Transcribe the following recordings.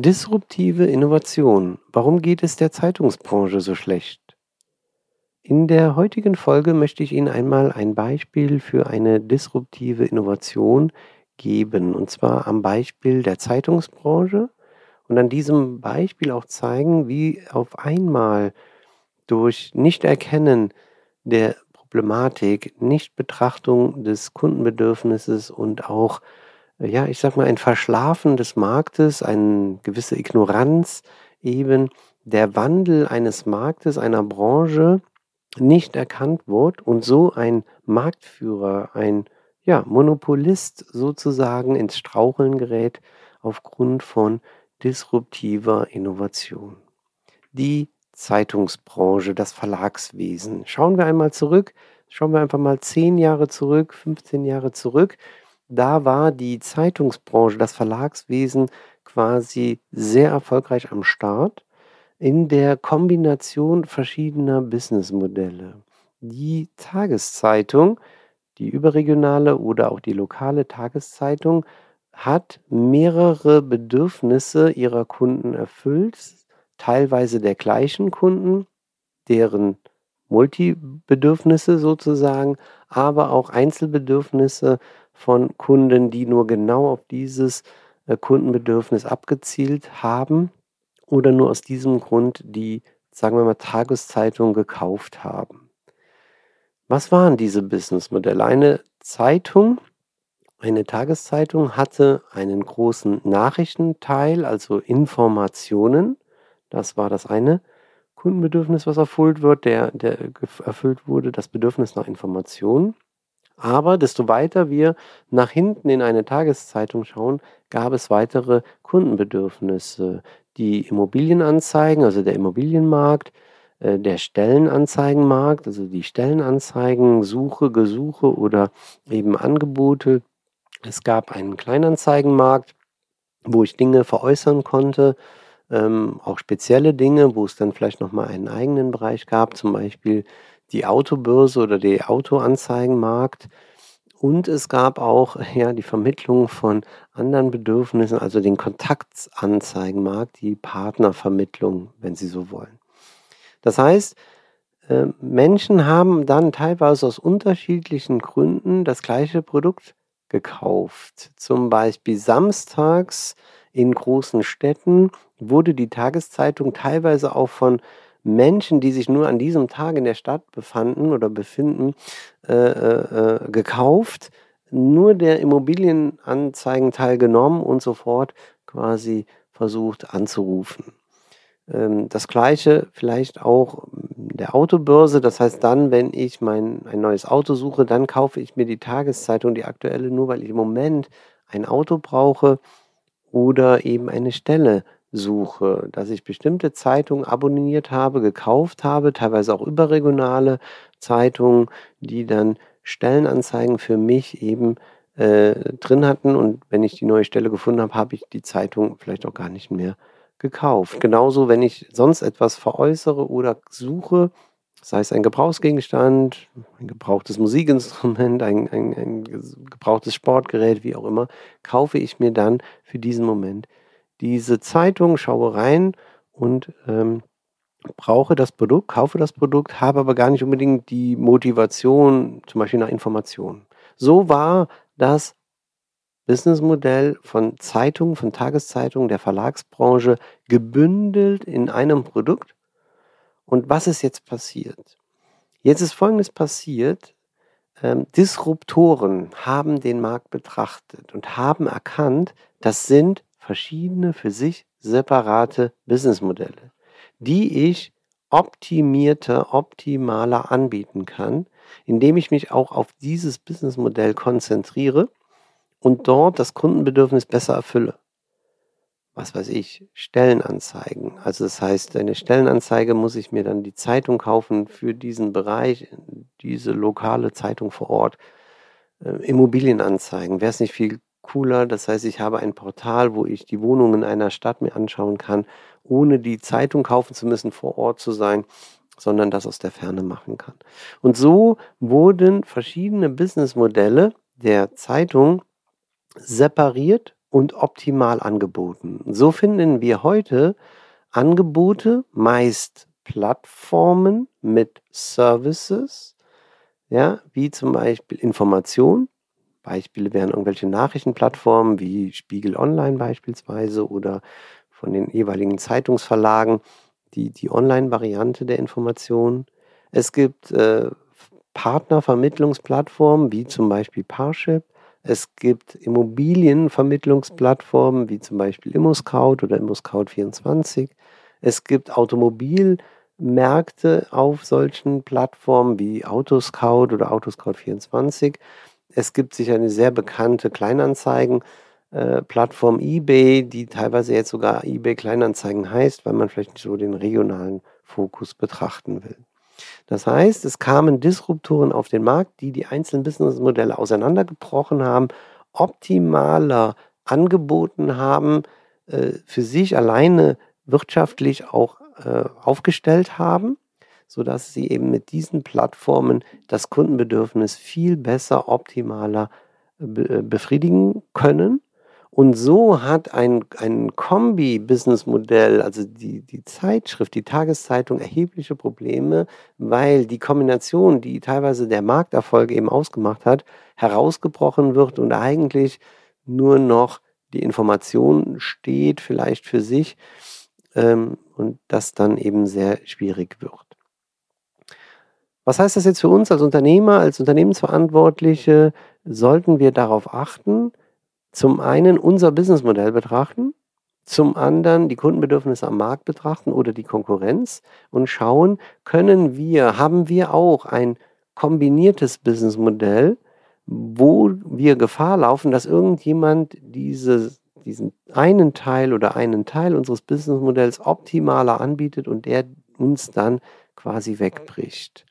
Disruptive Innovation. Warum geht es der Zeitungsbranche so schlecht? In der heutigen Folge möchte ich Ihnen einmal ein Beispiel für eine disruptive Innovation geben, und zwar am Beispiel der Zeitungsbranche und an diesem Beispiel auch zeigen, wie auf einmal durch Nichterkennen der Problematik, Nichtbetrachtung des Kundenbedürfnisses und auch ja, ich sag mal, ein Verschlafen des Marktes, eine gewisse Ignoranz eben, der Wandel eines Marktes, einer Branche nicht erkannt wird und so ein Marktführer, ein ja, Monopolist sozusagen ins Straucheln gerät aufgrund von disruptiver Innovation. Die Zeitungsbranche, das Verlagswesen. Schauen wir einmal zurück, schauen wir einfach mal zehn Jahre zurück, 15 Jahre zurück da war die Zeitungsbranche, das Verlagswesen quasi sehr erfolgreich am Start in der Kombination verschiedener Businessmodelle. Die Tageszeitung, die überregionale oder auch die lokale Tageszeitung, hat mehrere Bedürfnisse ihrer Kunden erfüllt, teilweise der gleichen Kunden, deren Multibedürfnisse sozusagen, aber auch Einzelbedürfnisse von Kunden, die nur genau auf dieses äh, Kundenbedürfnis abgezielt haben oder nur aus diesem Grund die, sagen wir mal, Tageszeitung gekauft haben. Was waren diese Businessmodelle? Eine Zeitung, eine Tageszeitung hatte einen großen Nachrichtenteil, also Informationen. Das war das eine Kundenbedürfnis, was erfüllt wird, der, der erfüllt wurde, das Bedürfnis nach Informationen. Aber desto weiter wir nach hinten in eine Tageszeitung schauen, gab es weitere Kundenbedürfnisse. Die Immobilienanzeigen, also der Immobilienmarkt, äh, der Stellenanzeigenmarkt, also die Stellenanzeigen, Suche, Gesuche oder eben Angebote. Es gab einen Kleinanzeigenmarkt, wo ich Dinge veräußern konnte, ähm, auch spezielle Dinge, wo es dann vielleicht nochmal einen eigenen Bereich gab, zum Beispiel die Autobörse oder der Autoanzeigenmarkt. Und es gab auch ja, die Vermittlung von anderen Bedürfnissen, also den Kontaktanzeigenmarkt, die Partnervermittlung, wenn Sie so wollen. Das heißt, äh, Menschen haben dann teilweise aus unterschiedlichen Gründen das gleiche Produkt gekauft. Zum Beispiel samstags in großen Städten wurde die Tageszeitung teilweise auch von Menschen, die sich nur an diesem Tag in der Stadt befanden oder befinden, äh, äh, äh, gekauft, nur der Immobilienanzeigenteil genommen und sofort quasi versucht anzurufen. Ähm, das gleiche vielleicht auch der Autobörse. Das heißt, dann, wenn ich mein, ein neues Auto suche, dann kaufe ich mir die Tageszeitung, die aktuelle, nur weil ich im Moment ein Auto brauche oder eben eine Stelle suche, dass ich bestimmte Zeitungen abonniert habe, gekauft habe, teilweise auch überregionale Zeitungen, die dann Stellenanzeigen für mich eben äh, drin hatten. Und wenn ich die neue Stelle gefunden habe, habe ich die Zeitung vielleicht auch gar nicht mehr gekauft. Genauso, wenn ich sonst etwas veräußere oder suche, sei es ein Gebrauchsgegenstand, ein gebrauchtes Musikinstrument, ein, ein, ein gebrauchtes Sportgerät, wie auch immer, kaufe ich mir dann für diesen Moment diese Zeitung, schaue rein und ähm, brauche das Produkt, kaufe das Produkt, habe aber gar nicht unbedingt die Motivation, zum Beispiel nach Informationen. So war das Businessmodell von Zeitungen, von Tageszeitungen, der Verlagsbranche gebündelt in einem Produkt. Und was ist jetzt passiert? Jetzt ist Folgendes passiert. Ähm, Disruptoren haben den Markt betrachtet und haben erkannt, das sind verschiedene für sich separate Businessmodelle, die ich optimierter, optimaler anbieten kann, indem ich mich auch auf dieses Businessmodell konzentriere und dort das Kundenbedürfnis besser erfülle. was weiß ich, Stellenanzeigen. Also das heißt, eine Stellenanzeige muss ich mir dann die Zeitung kaufen für diesen Bereich, diese lokale Zeitung vor Ort. Äh, Immobilienanzeigen, wäre es nicht viel cooler? Das heißt, ich habe ein Portal, wo ich die Wohnungen einer Stadt mir anschauen kann, ohne die Zeitung kaufen zu müssen, vor Ort zu sein, sondern das aus der Ferne machen kann. Und so wurden verschiedene Businessmodelle der Zeitung separiert und optimal angeboten. So finden wir heute Angebote, meist Plattformen mit Services, ja, wie zum Beispiel Information. Beispiele wären irgendwelche Nachrichtenplattformen wie Spiegel Online beispielsweise oder von den jeweiligen Zeitungsverlagen die, die Online-Variante der Information. Es gibt äh, Partnervermittlungsplattformen wie zum Beispiel Parship. Es gibt Immobilienvermittlungsplattformen wie zum Beispiel ImmoScout oder ImmoScout24. Es gibt Automobilmärkte auf solchen Plattformen wie Autoscout oder Autoscout24. Es gibt sicher eine sehr bekannte Kleinanzeigen-Plattform äh, eBay, die teilweise jetzt sogar eBay Kleinanzeigen heißt, weil man vielleicht nicht so den regionalen Fokus betrachten will. Das heißt, es kamen Disruptoren auf den Markt, die die einzelnen Businessmodelle auseinandergebrochen haben, optimaler angeboten haben, äh, für sich alleine wirtschaftlich auch äh, aufgestellt haben, sodass sie eben mit diesen Plattformen das Kundenbedürfnis viel besser, optimaler äh, befriedigen können und so hat ein, ein Kombi-Businessmodell, also die, die Zeitschrift, die Tageszeitung, erhebliche Probleme, weil die Kombination, die teilweise der Markterfolg eben ausgemacht hat, herausgebrochen wird und eigentlich nur noch die Information steht, vielleicht für sich, ähm, und das dann eben sehr schwierig wird. Was heißt das jetzt für uns als Unternehmer, als Unternehmensverantwortliche? Sollten wir darauf achten, zum einen unser Businessmodell betrachten, zum anderen die Kundenbedürfnisse am Markt betrachten oder die Konkurrenz und schauen, können wir, haben wir auch ein kombiniertes Businessmodell, wo wir Gefahr laufen, dass irgendjemand diese, diesen einen Teil oder einen Teil unseres Businessmodells optimaler anbietet und der uns dann quasi wegbricht.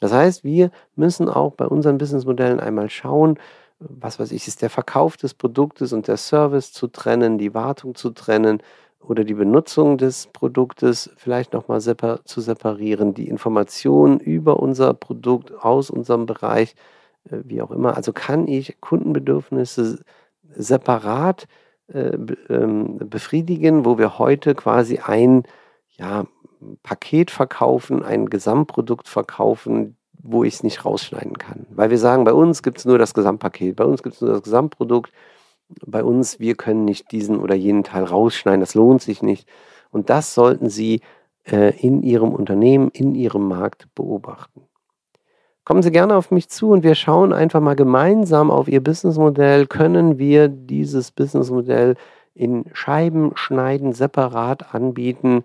Das heißt, wir müssen auch bei unseren Businessmodellen einmal schauen, was weiß ich, ist der Verkauf des Produktes und der Service zu trennen, die Wartung zu trennen oder die Benutzung des Produktes vielleicht nochmal separ zu separieren, die Informationen über unser Produkt aus unserem Bereich, äh, wie auch immer. Also kann ich Kundenbedürfnisse separat äh, ähm, befriedigen, wo wir heute quasi ein ja, Paket verkaufen, ein Gesamtprodukt verkaufen, wo ich es nicht rausschneiden kann. Weil wir sagen, bei uns gibt es nur das Gesamtpaket, bei uns gibt es nur das Gesamtprodukt, bei uns, wir können nicht diesen oder jenen Teil rausschneiden, das lohnt sich nicht. Und das sollten Sie äh, in Ihrem Unternehmen, in Ihrem Markt beobachten. Kommen Sie gerne auf mich zu und wir schauen einfach mal gemeinsam auf Ihr Businessmodell. Können wir dieses Businessmodell in Scheiben schneiden, separat anbieten?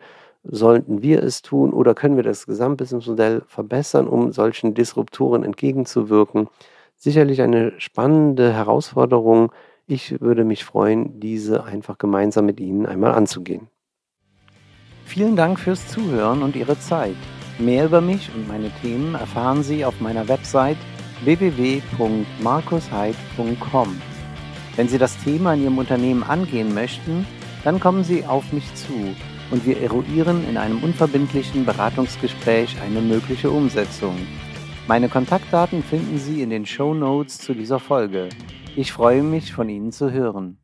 Sollten wir es tun oder können wir das Gesamtbusinessmodell verbessern, um solchen Disruptoren entgegenzuwirken? Sicherlich eine spannende Herausforderung. Ich würde mich freuen, diese einfach gemeinsam mit Ihnen einmal anzugehen. Vielen Dank fürs Zuhören und Ihre Zeit. Mehr über mich und meine Themen erfahren Sie auf meiner Website www.markusheid.com. Wenn Sie das Thema in Ihrem Unternehmen angehen möchten, dann kommen Sie auf mich zu und wir eruieren in einem unverbindlichen Beratungsgespräch eine mögliche Umsetzung. Meine Kontaktdaten finden Sie in den Show Notes zu dieser Folge. Ich freue mich, von Ihnen zu hören.